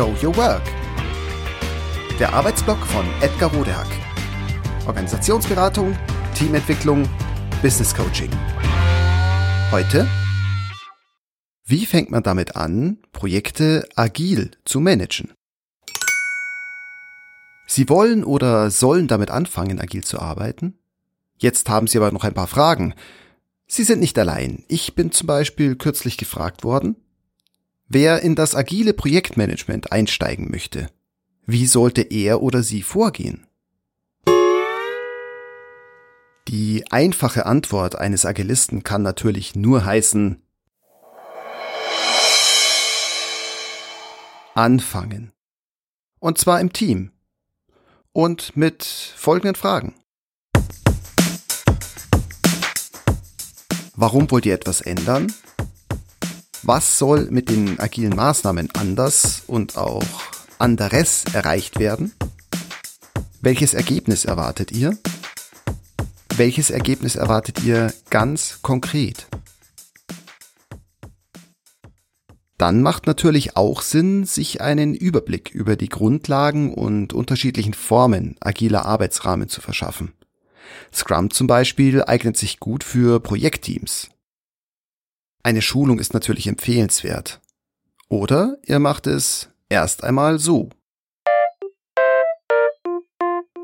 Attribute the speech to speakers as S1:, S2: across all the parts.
S1: Show Your Work. Der Arbeitsblock von Edgar Rodehack. Organisationsberatung, Teamentwicklung, Business Coaching. Heute wie fängt man damit an, Projekte agil zu managen? Sie wollen oder sollen damit anfangen, agil zu arbeiten? Jetzt haben Sie aber noch ein paar Fragen. Sie sind nicht allein. Ich bin zum Beispiel kürzlich gefragt worden, wer in das agile Projektmanagement einsteigen möchte. Wie sollte er oder sie vorgehen? Die einfache Antwort eines Agilisten kann natürlich nur heißen, anfangen. Und zwar im Team. Und mit folgenden Fragen. Warum wollt ihr etwas ändern? Was soll mit den agilen Maßnahmen anders und auch anderes erreicht werden? Welches Ergebnis erwartet ihr? Welches Ergebnis erwartet ihr ganz konkret? Dann macht natürlich auch Sinn, sich einen Überblick über die Grundlagen und unterschiedlichen Formen agiler Arbeitsrahmen zu verschaffen. Scrum zum Beispiel eignet sich gut für Projektteams. Eine Schulung ist natürlich empfehlenswert. Oder ihr macht es erst einmal so.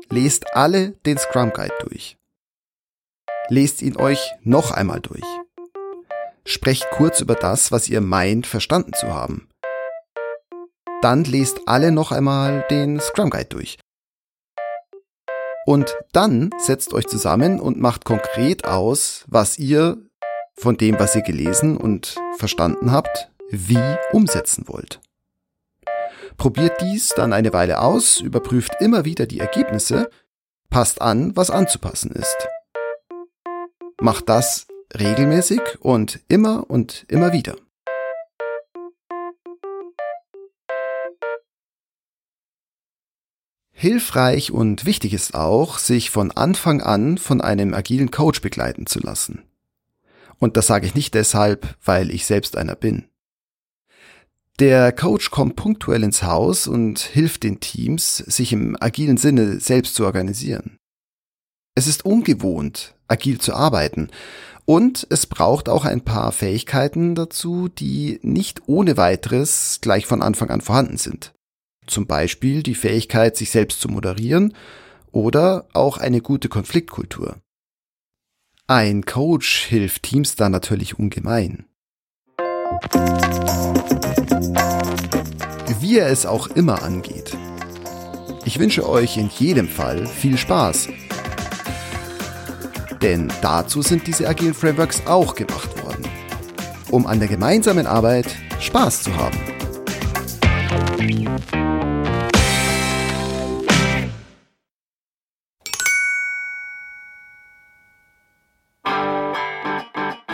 S1: Lest alle den Scrum Guide durch. Lest ihn euch noch einmal durch. Sprecht kurz über das, was ihr meint, verstanden zu haben. Dann lest alle noch einmal den Scrum Guide durch. Und dann setzt euch zusammen und macht konkret aus, was ihr von dem, was ihr gelesen und verstanden habt, wie umsetzen wollt. Probiert dies dann eine Weile aus, überprüft immer wieder die Ergebnisse, passt an, was anzupassen ist. Macht das regelmäßig und immer und immer wieder. Hilfreich und wichtig ist auch, sich von Anfang an von einem agilen Coach begleiten zu lassen. Und das sage ich nicht deshalb, weil ich selbst einer bin. Der Coach kommt punktuell ins Haus und hilft den Teams, sich im agilen Sinne selbst zu organisieren. Es ist ungewohnt, agil zu arbeiten und es braucht auch ein paar Fähigkeiten dazu, die nicht ohne weiteres gleich von Anfang an vorhanden sind. Zum Beispiel die Fähigkeit, sich selbst zu moderieren oder auch eine gute Konfliktkultur. Ein Coach hilft Teams da natürlich ungemein. Wie er es auch immer angeht. Ich wünsche euch in jedem Fall viel Spaß denn dazu sind diese agilen Frameworks auch gemacht worden, um an der gemeinsamen Arbeit Spaß zu haben.